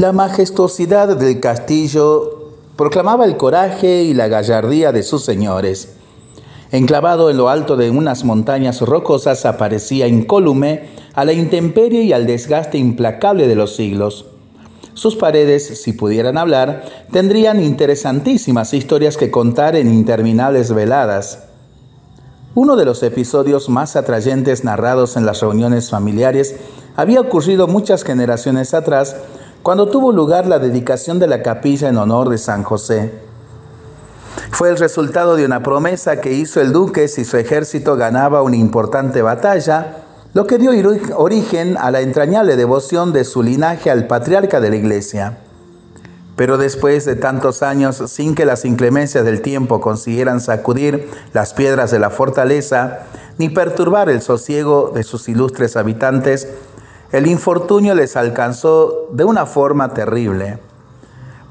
La majestuosidad del castillo proclamaba el coraje y la gallardía de sus señores. Enclavado en lo alto de unas montañas rocosas aparecía incólume a la intemperie y al desgaste implacable de los siglos. Sus paredes, si pudieran hablar, tendrían interesantísimas historias que contar en interminables veladas. Uno de los episodios más atrayentes narrados en las reuniones familiares había ocurrido muchas generaciones atrás cuando tuvo lugar la dedicación de la capilla en honor de San José. Fue el resultado de una promesa que hizo el duque si su ejército ganaba una importante batalla, lo que dio origen a la entrañable devoción de su linaje al patriarca de la iglesia. Pero después de tantos años, sin que las inclemencias del tiempo consiguieran sacudir las piedras de la fortaleza, ni perturbar el sosiego de sus ilustres habitantes, el infortunio les alcanzó de una forma terrible.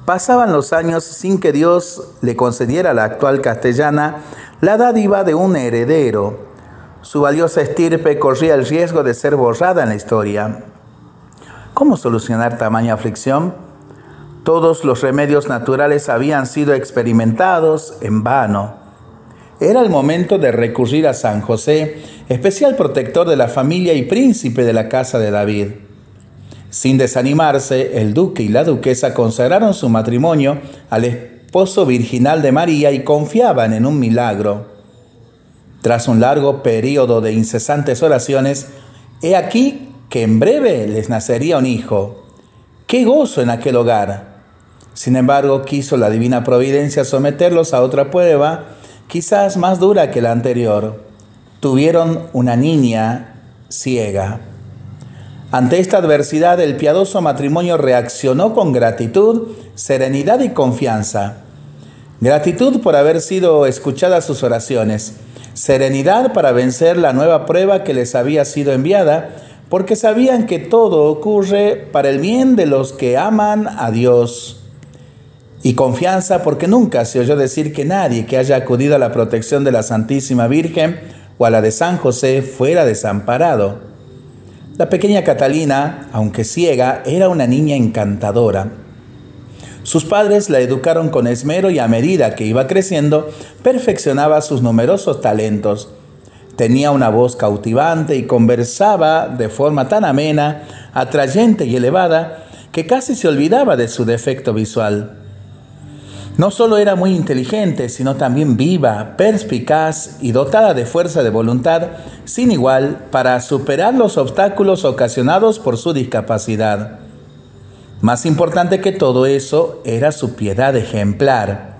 Pasaban los años sin que Dios le concediera a la actual castellana la dádiva de un heredero. Su valiosa estirpe corría el riesgo de ser borrada en la historia. ¿Cómo solucionar tamaña aflicción? Todos los remedios naturales habían sido experimentados en vano. Era el momento de recurrir a San José, especial protector de la familia y príncipe de la casa de David. Sin desanimarse, el duque y la duquesa consagraron su matrimonio al esposo virginal de María y confiaban en un milagro. Tras un largo periodo de incesantes oraciones, he aquí que en breve les nacería un hijo. ¡Qué gozo en aquel hogar! Sin embargo, quiso la divina providencia someterlos a otra prueba quizás más dura que la anterior. Tuvieron una niña ciega. Ante esta adversidad, el piadoso matrimonio reaccionó con gratitud, serenidad y confianza. Gratitud por haber sido escuchadas sus oraciones. Serenidad para vencer la nueva prueba que les había sido enviada, porque sabían que todo ocurre para el bien de los que aman a Dios y confianza porque nunca se oyó decir que nadie que haya acudido a la protección de la Santísima Virgen o a la de San José fuera desamparado. La pequeña Catalina, aunque ciega, era una niña encantadora. Sus padres la educaron con esmero y a medida que iba creciendo, perfeccionaba sus numerosos talentos. Tenía una voz cautivante y conversaba de forma tan amena, atrayente y elevada que casi se olvidaba de su defecto visual. No solo era muy inteligente, sino también viva, perspicaz y dotada de fuerza de voluntad sin igual para superar los obstáculos ocasionados por su discapacidad. Más importante que todo eso era su piedad ejemplar.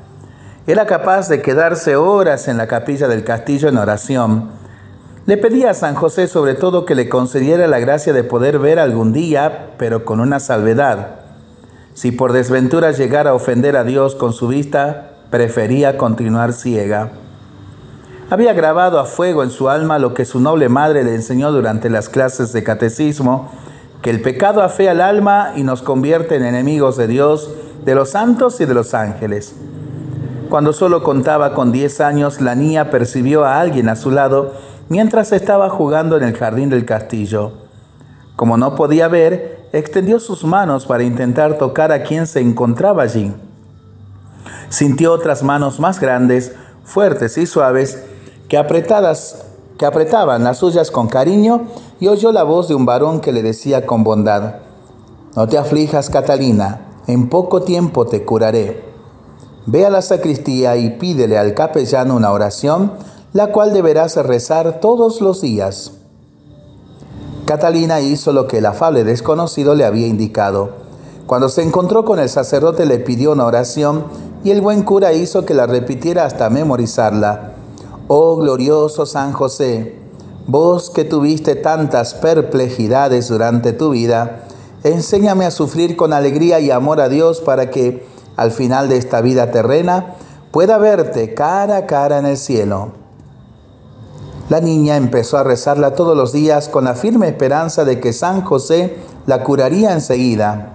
Era capaz de quedarse horas en la capilla del castillo en oración. Le pedía a San José sobre todo que le concediera la gracia de poder ver algún día, pero con una salvedad si por desventura llegara a ofender a Dios con su vista, prefería continuar ciega. Había grabado a fuego en su alma lo que su noble madre le enseñó durante las clases de catecismo, que el pecado afea al alma y nos convierte en enemigos de Dios, de los santos y de los ángeles. Cuando solo contaba con 10 años, la niña percibió a alguien a su lado mientras estaba jugando en el jardín del castillo. Como no podía ver, extendió sus manos para intentar tocar a quien se encontraba allí. Sintió otras manos más grandes, fuertes y suaves, que apretadas que apretaban las suyas con cariño y oyó la voz de un varón que le decía con bondad, No te aflijas, Catalina, en poco tiempo te curaré. Ve a la sacristía y pídele al capellano una oración, la cual deberás rezar todos los días. Catalina hizo lo que el afable desconocido le había indicado. Cuando se encontró con el sacerdote le pidió una oración y el buen cura hizo que la repitiera hasta memorizarla. Oh glorioso San José, vos que tuviste tantas perplejidades durante tu vida, enséñame a sufrir con alegría y amor a Dios para que, al final de esta vida terrena, pueda verte cara a cara en el cielo. La niña empezó a rezarla todos los días con la firme esperanza de que San José la curaría enseguida.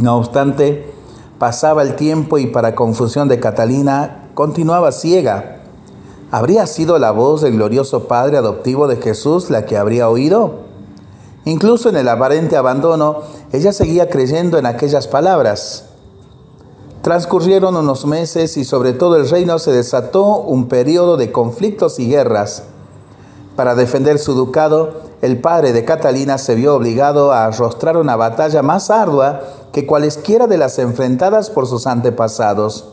No obstante, pasaba el tiempo y para confusión de Catalina continuaba ciega. ¿Habría sido la voz del glorioso Padre adoptivo de Jesús la que habría oído? Incluso en el aparente abandono, ella seguía creyendo en aquellas palabras. Transcurrieron unos meses y sobre todo el reino se desató un periodo de conflictos y guerras. Para defender su ducado, el padre de Catalina se vio obligado a arrostrar una batalla más ardua que cualesquiera de las enfrentadas por sus antepasados.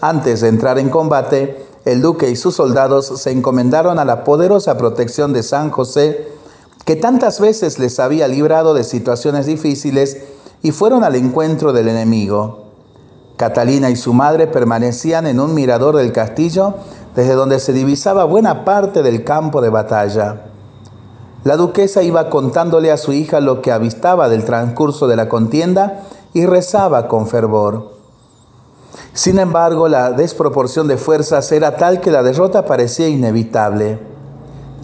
Antes de entrar en combate, el duque y sus soldados se encomendaron a la poderosa protección de San José, que tantas veces les había librado de situaciones difíciles, y fueron al encuentro del enemigo. Catalina y su madre permanecían en un mirador del castillo desde donde se divisaba buena parte del campo de batalla. La duquesa iba contándole a su hija lo que avistaba del transcurso de la contienda y rezaba con fervor. Sin embargo, la desproporción de fuerzas era tal que la derrota parecía inevitable.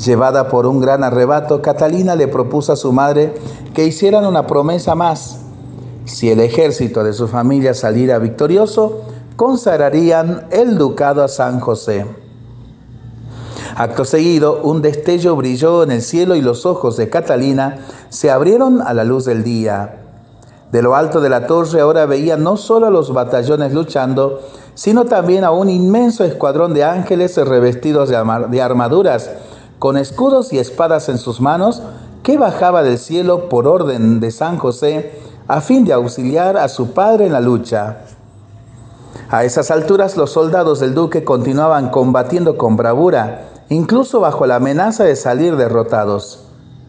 Llevada por un gran arrebato, Catalina le propuso a su madre que hicieran una promesa más si el ejército de su familia saliera victorioso, consagrarían el ducado a San José. Acto seguido, un destello brilló en el cielo y los ojos de Catalina se abrieron a la luz del día. De lo alto de la torre ahora veía no solo a los batallones luchando, sino también a un inmenso escuadrón de ángeles revestidos de armaduras, con escudos y espadas en sus manos, que bajaba del cielo por orden de San José a fin de auxiliar a su padre en la lucha. A esas alturas los soldados del duque continuaban combatiendo con bravura, incluso bajo la amenaza de salir derrotados.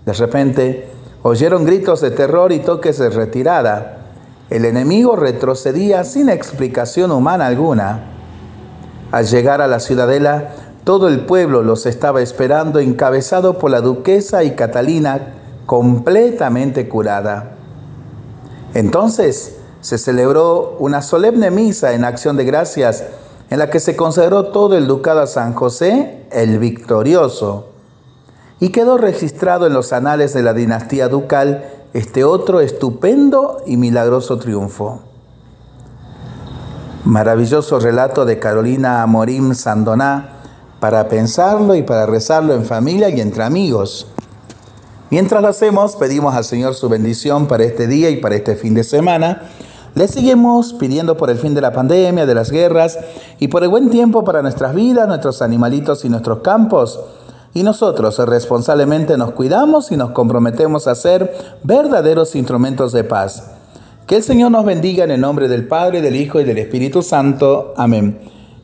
De repente, oyeron gritos de terror y toques de retirada. El enemigo retrocedía sin explicación humana alguna. Al llegar a la ciudadela, todo el pueblo los estaba esperando, encabezado por la duquesa y Catalina, completamente curada. Entonces se celebró una solemne misa en acción de gracias en la que se consagró todo el ducado a San José el victorioso y quedó registrado en los anales de la dinastía ducal este otro estupendo y milagroso triunfo. Maravilloso relato de Carolina Amorim Sandoná para pensarlo y para rezarlo en familia y entre amigos. Mientras lo hacemos, pedimos al Señor su bendición para este día y para este fin de semana. Le seguimos pidiendo por el fin de la pandemia, de las guerras y por el buen tiempo para nuestras vidas, nuestros animalitos y nuestros campos. Y nosotros responsablemente nos cuidamos y nos comprometemos a ser verdaderos instrumentos de paz. Que el Señor nos bendiga en el nombre del Padre, del Hijo y del Espíritu Santo. Amén.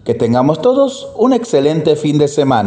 Que tengamos todos un excelente fin de semana.